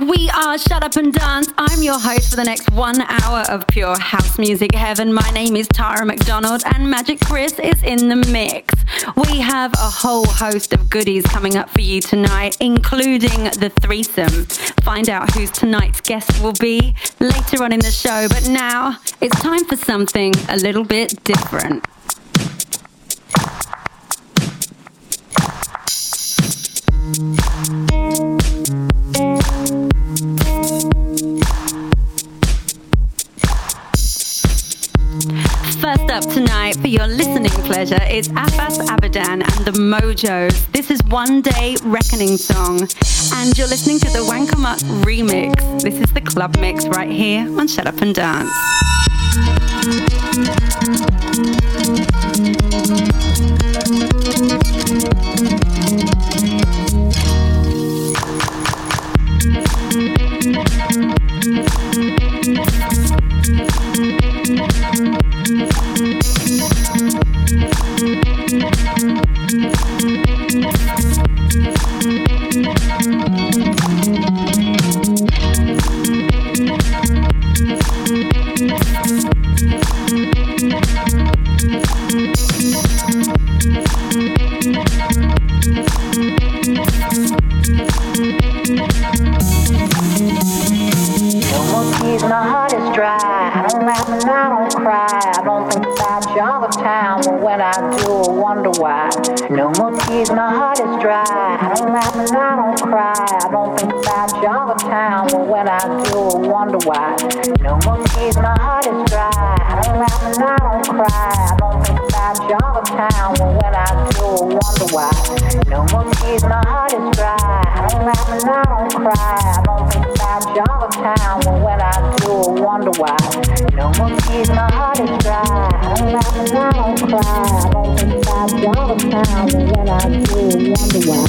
We are Shut Up and Dance. I'm your host for the next one hour of pure house music heaven. My name is Tara McDonald and Magic Chris is in the mix. We have a whole host of goodies coming up for you tonight, including the threesome. Find out who tonight's guest will be later on in the show, but now it's time for something a little bit different. Up tonight for your listening pleasure is Asaf Avidan and the Mojos. This is One Day Reckoning song, and you're listening to the Wankelmut remix. This is the club mix right here on Shut Up and Dance. a time when when I do, I wonder why. No more tears, my heart is dry. I don't laugh and I don't cry. I don't think about you all the time But when I do, I wonder why. No more tears, my heart is dry. I don't laugh and I don't cry. I don't think my job of time. When I do, I wonder why. No one sees my heart is dry. I don't laugh and I don't cry. I don't think my job of time. When I do, I wonder why. No one sees my heart is dry. I don't laugh and I don't cry. I don't think my job of time. When I do, I wonder why.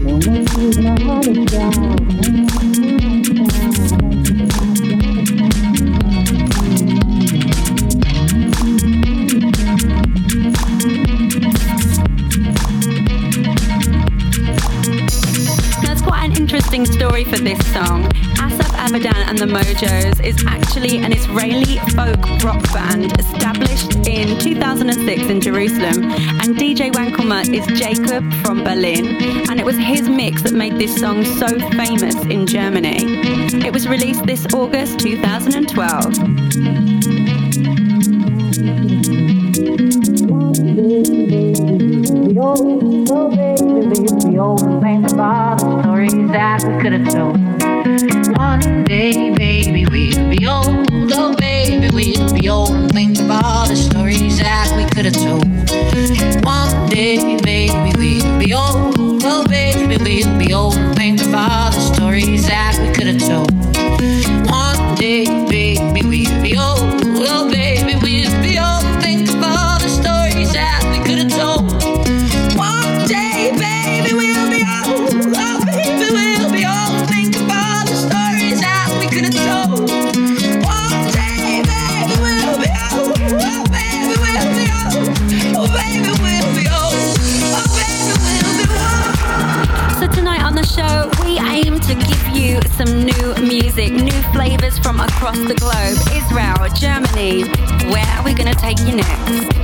No one sees my heart is dry. This song Asaf Avidan and the Mojos is actually an Israeli folk rock band established in 2006 in Jerusalem. And DJ Wankelmut is Jacob from Berlin, and it was his mix that made this song so famous in Germany. It was released this August 2012. Think about the that we could have told. One day, baby, we'll be old. Oh, baby, we'll be old. Think of all the stories that we could have told. One day, baby, we'll be old. Oh, baby, we'll be old To take you next?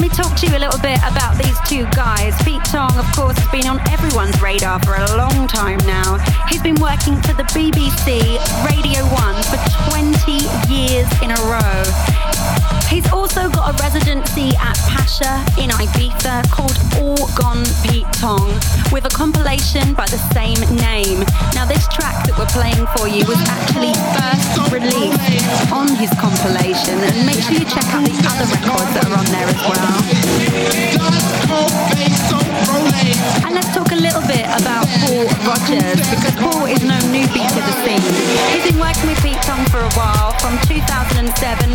Let me talk to you a little bit about these two guys. Pete Tong, of course, has been on everyone's radar for a long time now. He's been working for the BBC Radio 1 for 20 years in a row. He's also got a residency at Pacha in Ibiza called All Gone Pete Tong with a compilation by the same name. Now this track that we're playing for you was actually first released on his compilation and make sure you check out the other records that are on there as well. And let's talk a little bit about Paul Rodgers because Paul is no newbie to the scene. He's been working with Pete Tong for a while. From 2007,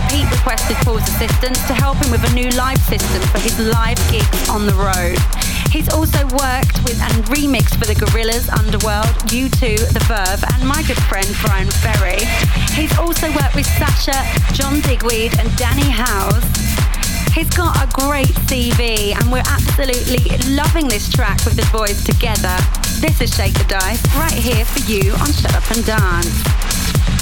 Pete requested Paul's assistance to help him with a new live system for his live gigs on the road. He's also worked with and remixed for the Gorillaz, Underworld, U2, The Verve, and my good friend Bryan Ferry. He's also worked with Sasha, John Digweed, and Danny Howells. He's got a great CV, and we're absolutely loving this track with the boys together. This is Shake the Dice, right here for you on Shut Up and Dance.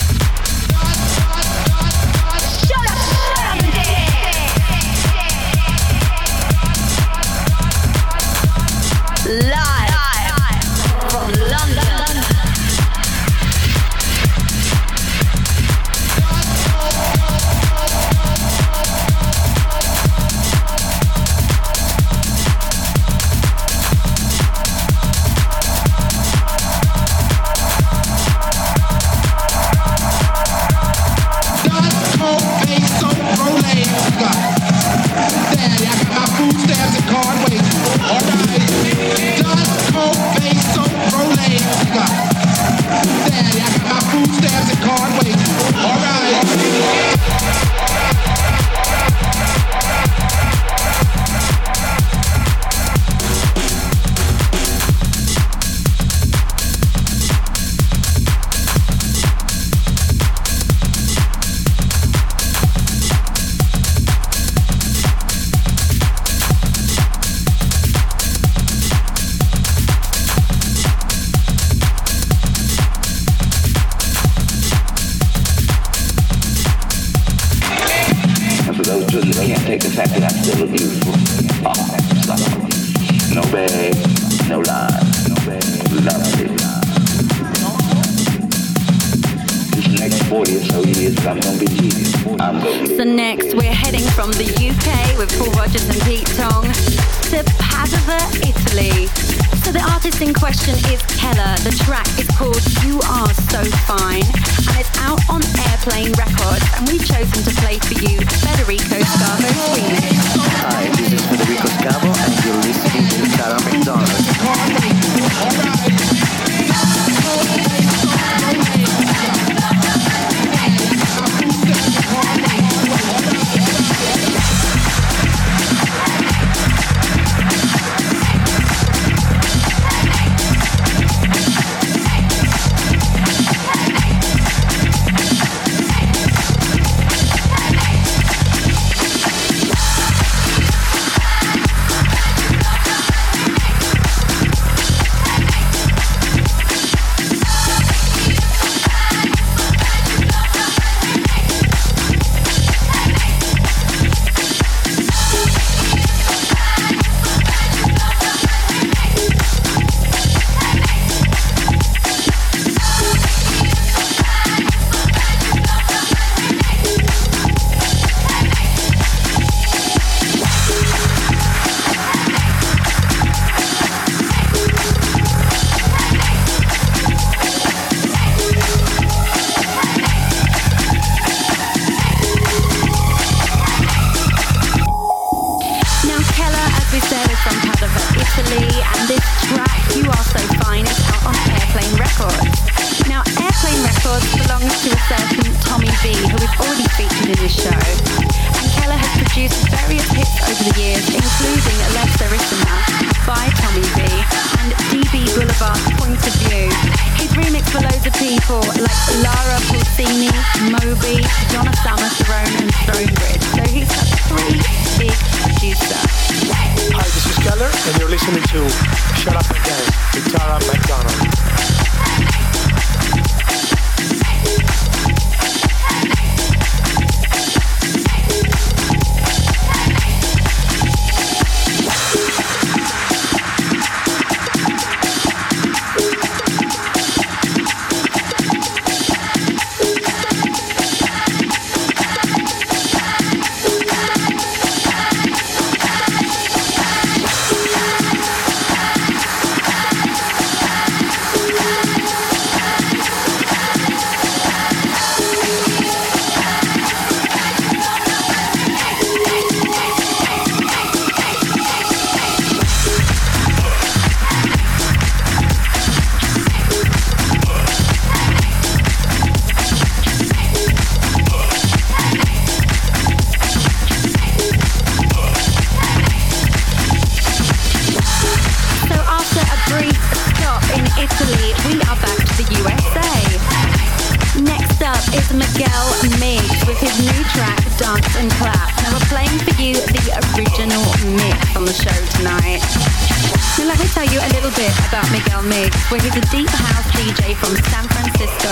Tell you a little bit about Miguel Migs, where he's a deep house DJ from San Francisco.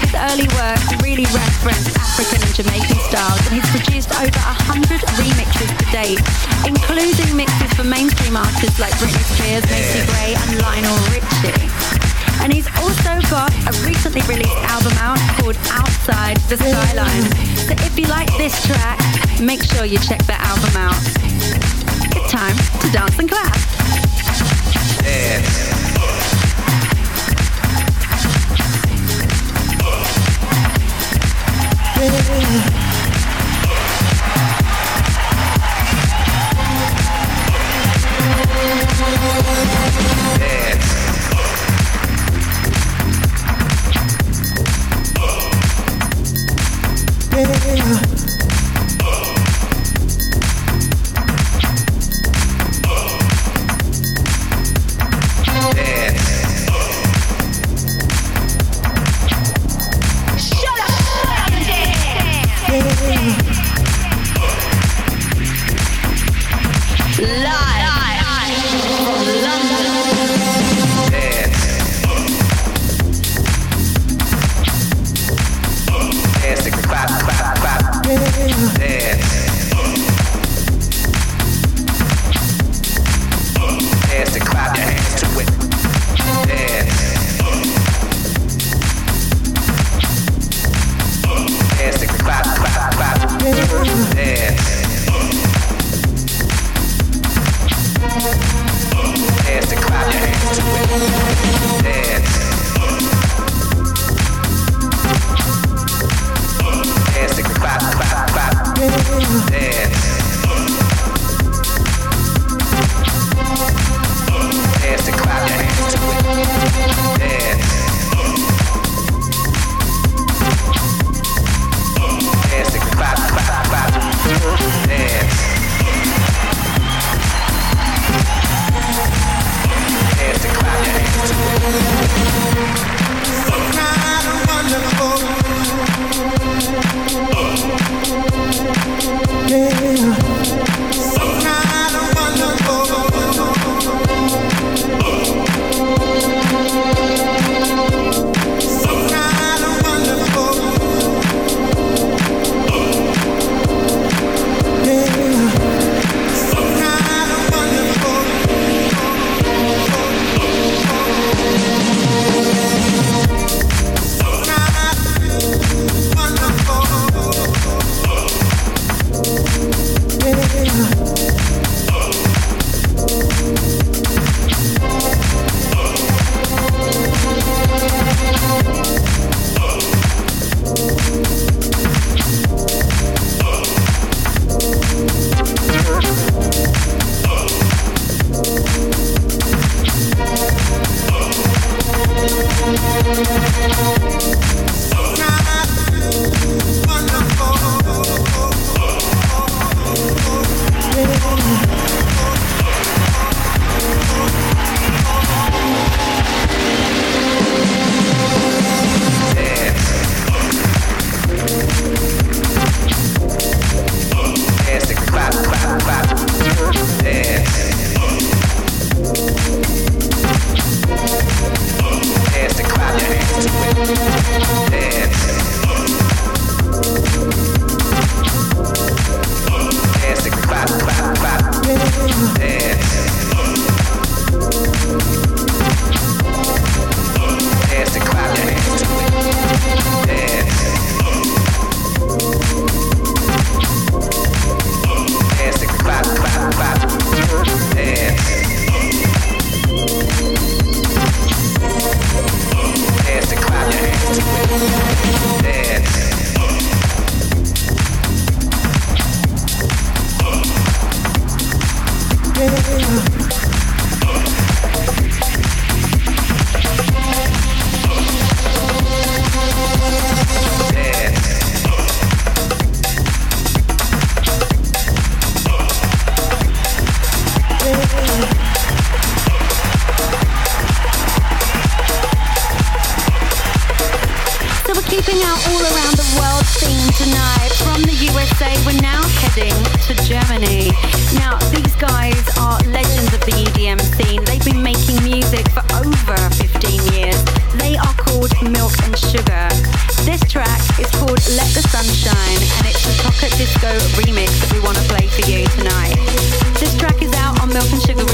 His early work really referenced African and Jamaican styles, and he's produced over a hundred remixes to date, including mixes for mainstream artists like Britney Spears, Macy Gray, and Lionel Richie. And he's also got a recently released album out called Outside the Skyline. So if you like this track, make sure you check that album out. It's time to dance and clap. Yeah.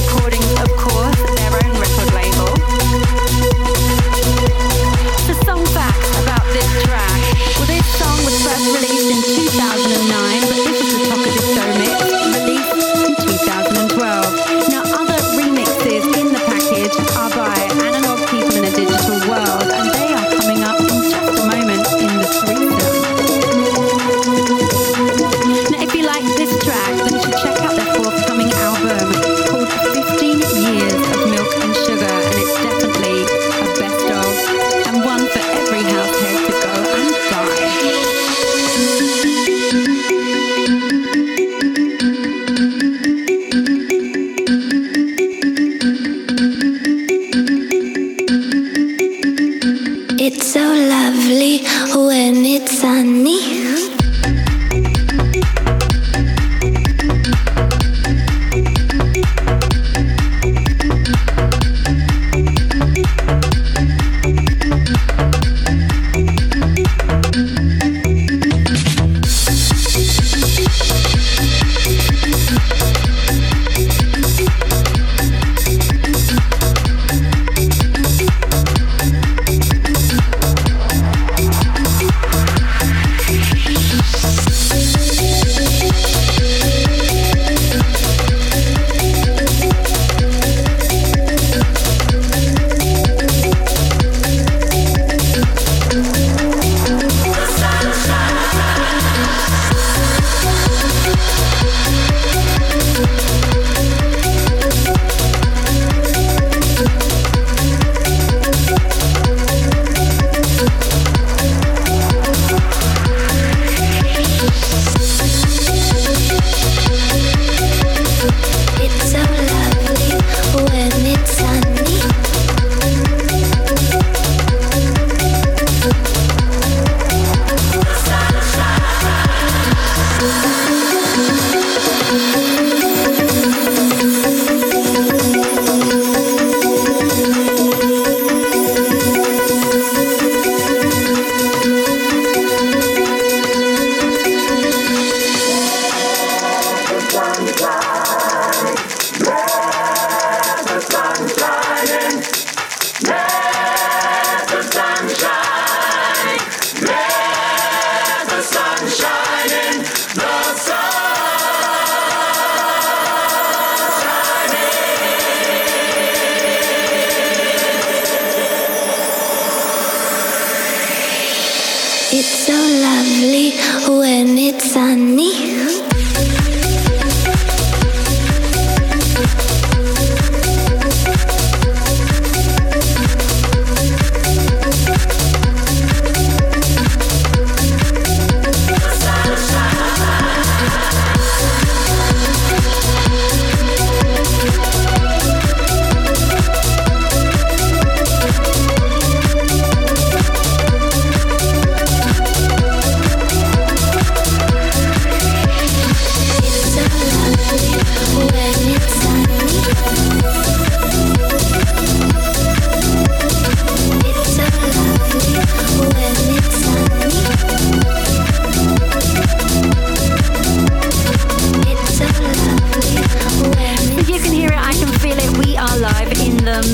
recording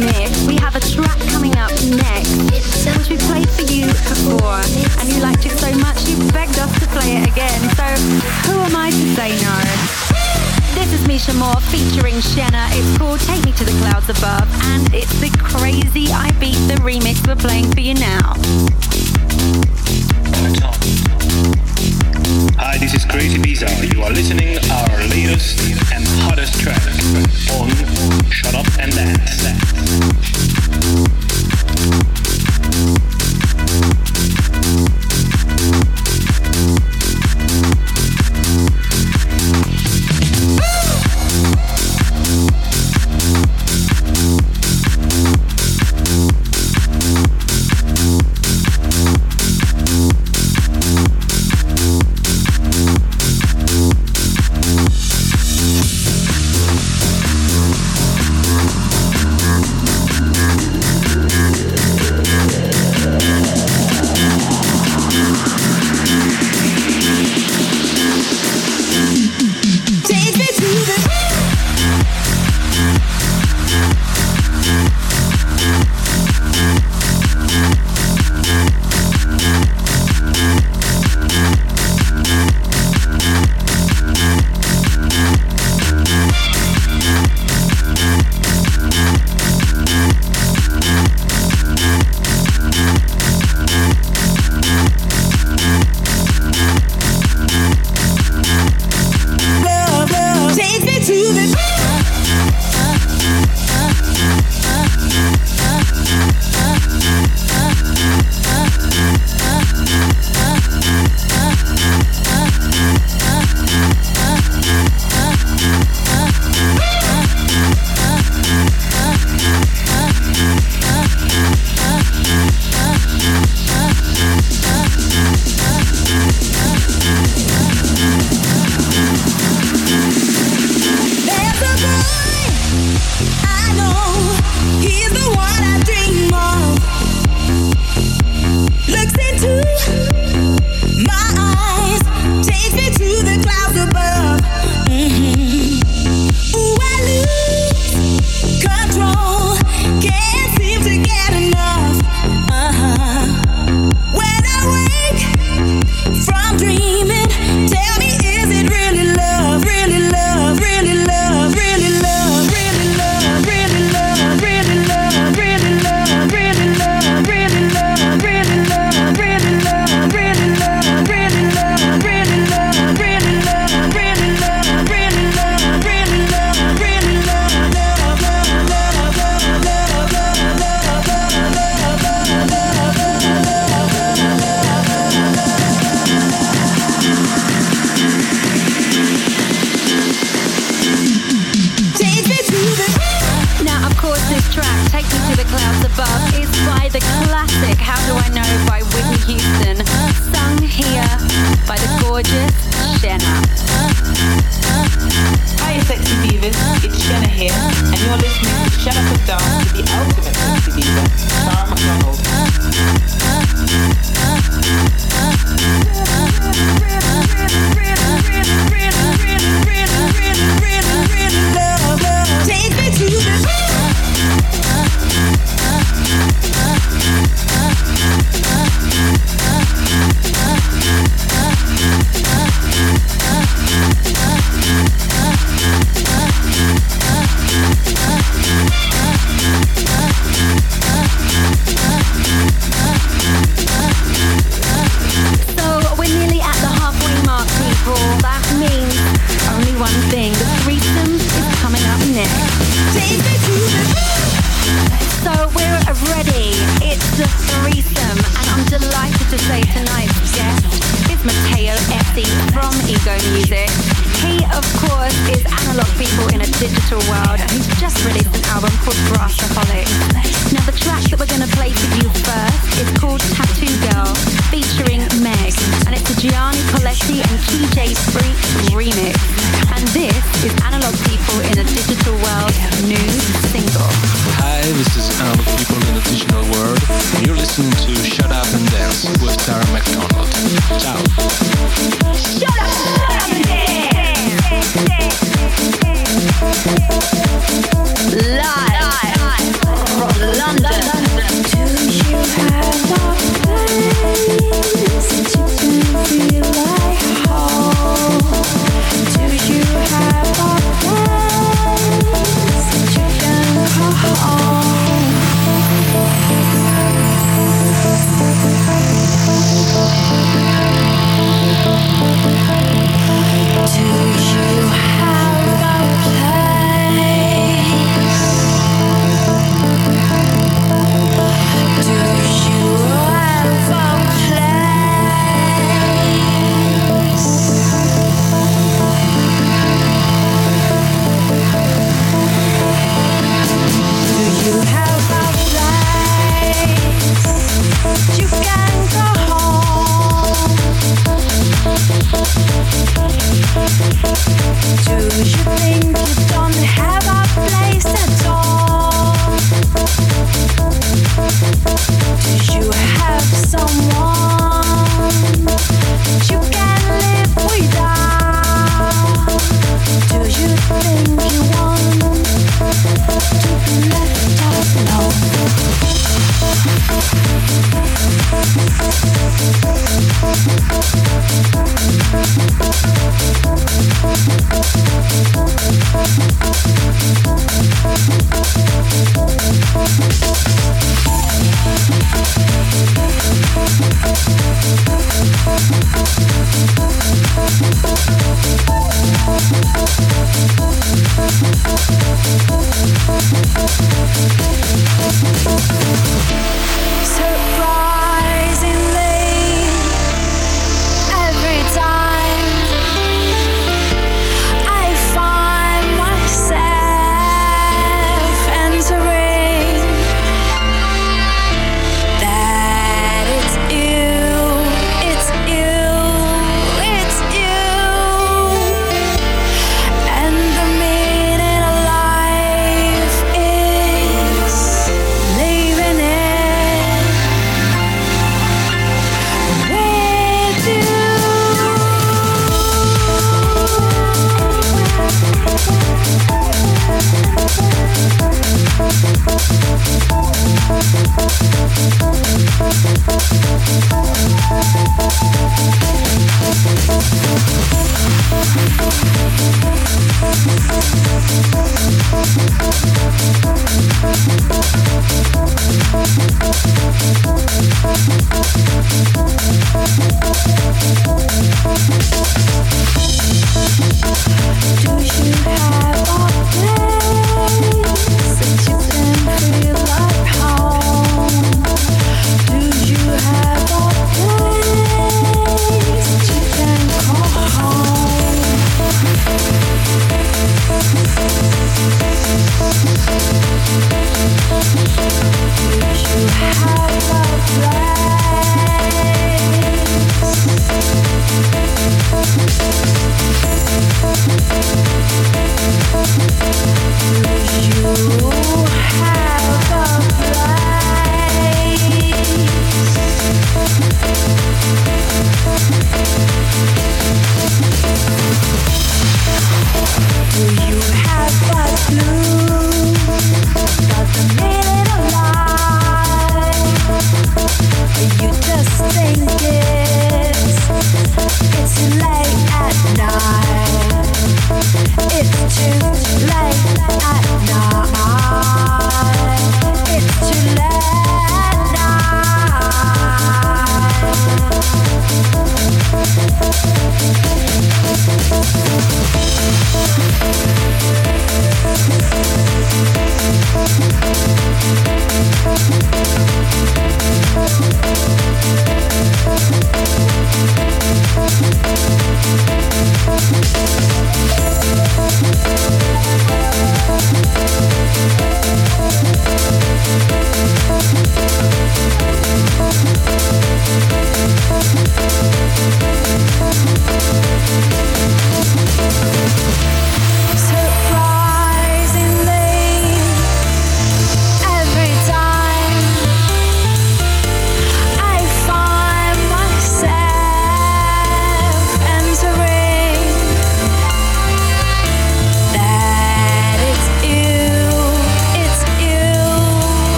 mix. We have a track coming up next, which we played for you before, and you liked it so much you begged us to play it again. So who am I to say no? This is Misha Moore featuring Shenna. It's called Take Me to the Clouds Above, and it's the crazy I Beat the remix we're playing for you now. Hi, this is Crazibiza. You are listening our latest and hottest track on Shut Up and Dance.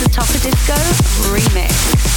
You to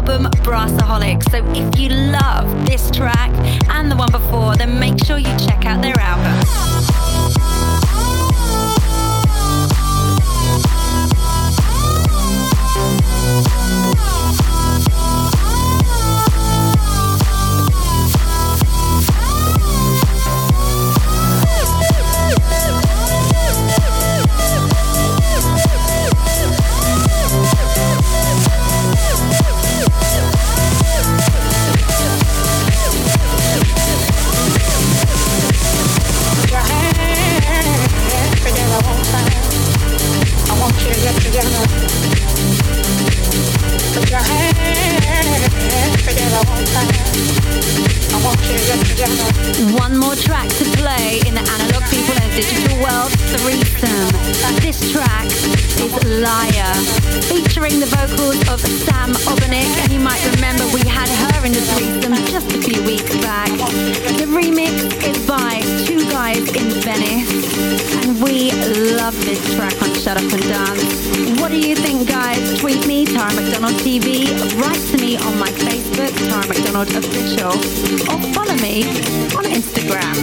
album Brassaholic. So if you love this track and the one before, then make sure you check out their album. Forget I won't one more track to play in the analog people and digital world threesome. This track is Liar, featuring the vocals of Sam Obernik, and you might remember we had her in the threesome just a few weeks back. The remix is by two guys in Venice, and we love this track on Shut Up and Dance. What do you think, guys? Tweet me, Tara McDonald TV, write to me on my Facebook, Tara McDonald Official, or follow me on Instagram.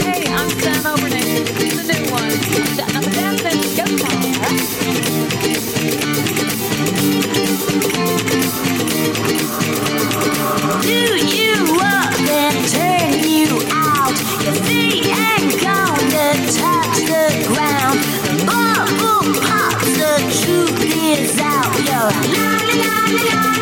Hey, I'm Sam Obernik. This is the new one. Shut up and dance. Go, Tara. Do you up and turn you out? Your feet ain't gonna touch the ground. The bubble pops, the truth is out. You're la la la la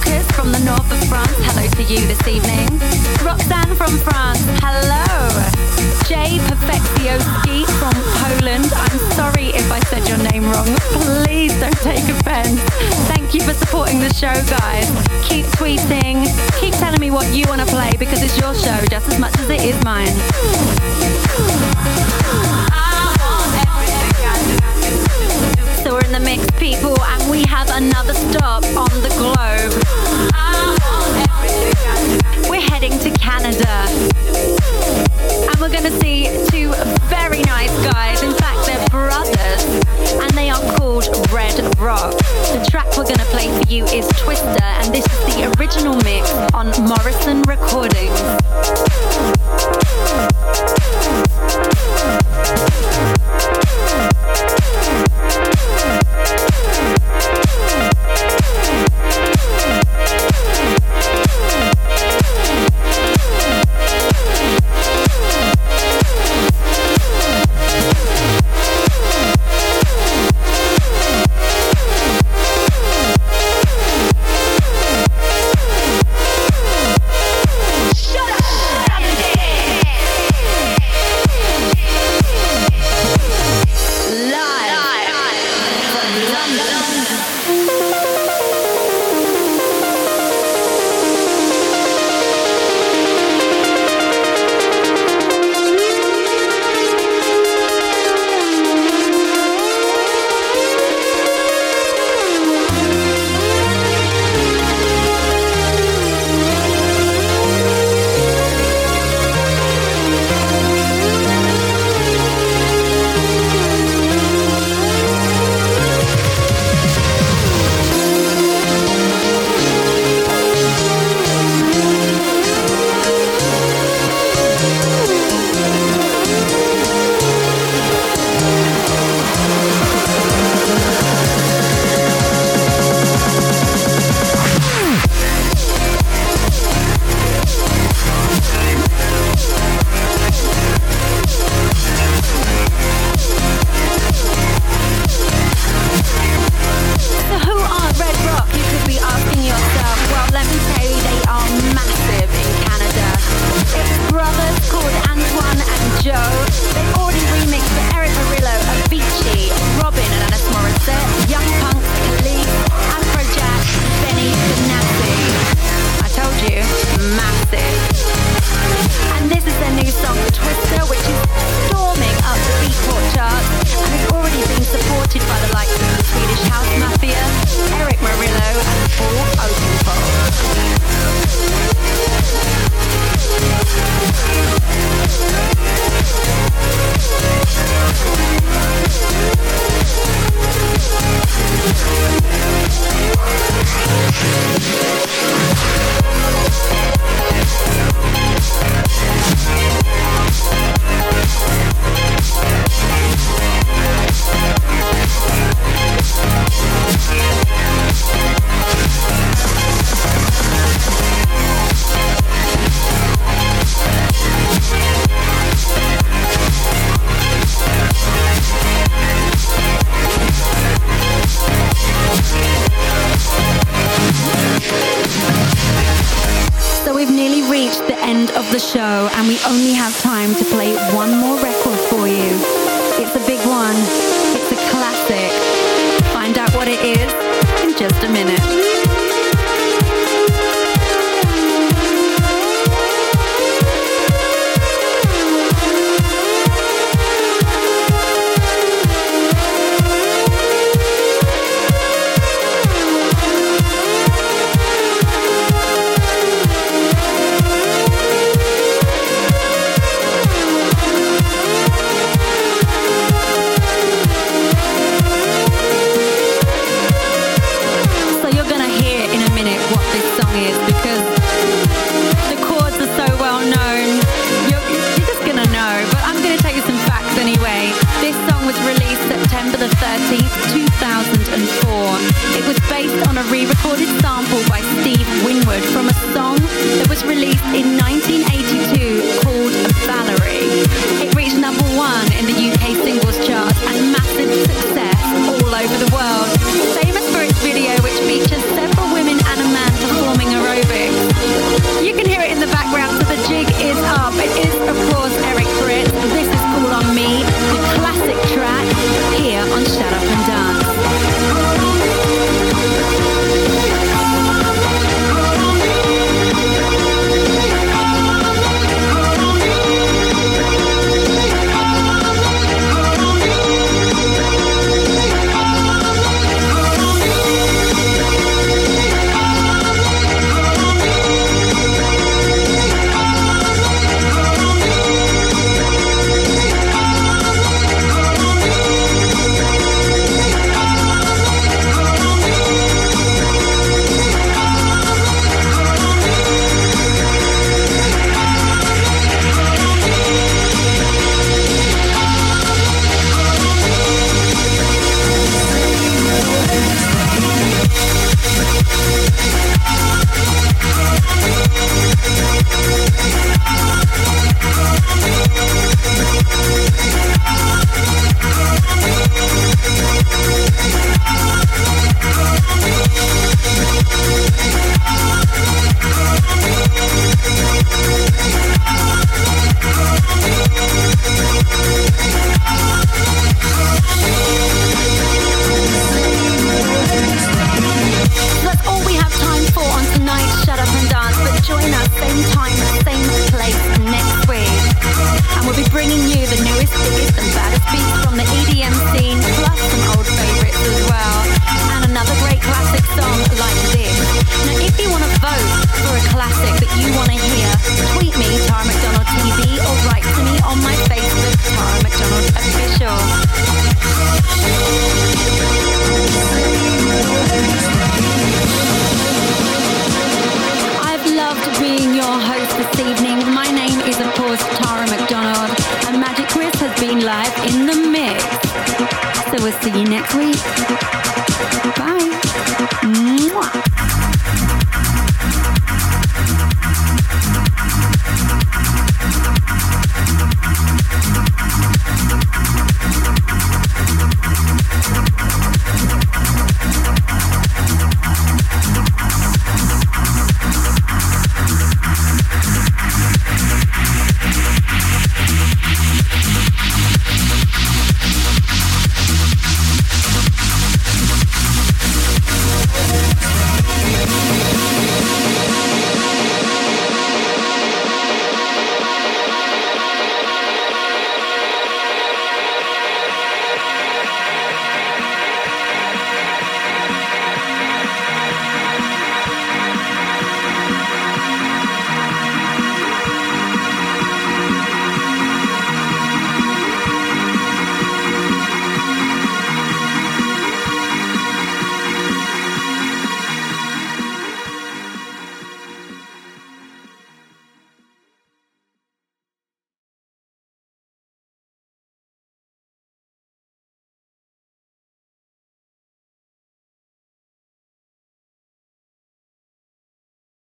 Lucas from the north of France, hello to you this evening. Roxanne from France, hello. Jay Perfectioski from Poland, I'm sorry if I said your name wrong. Please don't take offense. Thank you for supporting the show, guys. Keep tweeting, keep telling me what you want to play because it's your show just as much as it is mine. In the mix, people, and we have another stop on the globe. We're heading to Canada. And we're going to see two very nice guys. In fact, they're brothers. And they are called Red Rock. The track we're going to play for you is Twister. And this is the original mix on Morrison Recordings. Classic that you want to hear, tweet me, Tara McDonald TV, or write to me on my Facebook, Tara McDonald Official. I've loved being your host this evening. My name is, of course, Tara McDonald, and Magic Chris has been live in the mix. So we'll see you next week.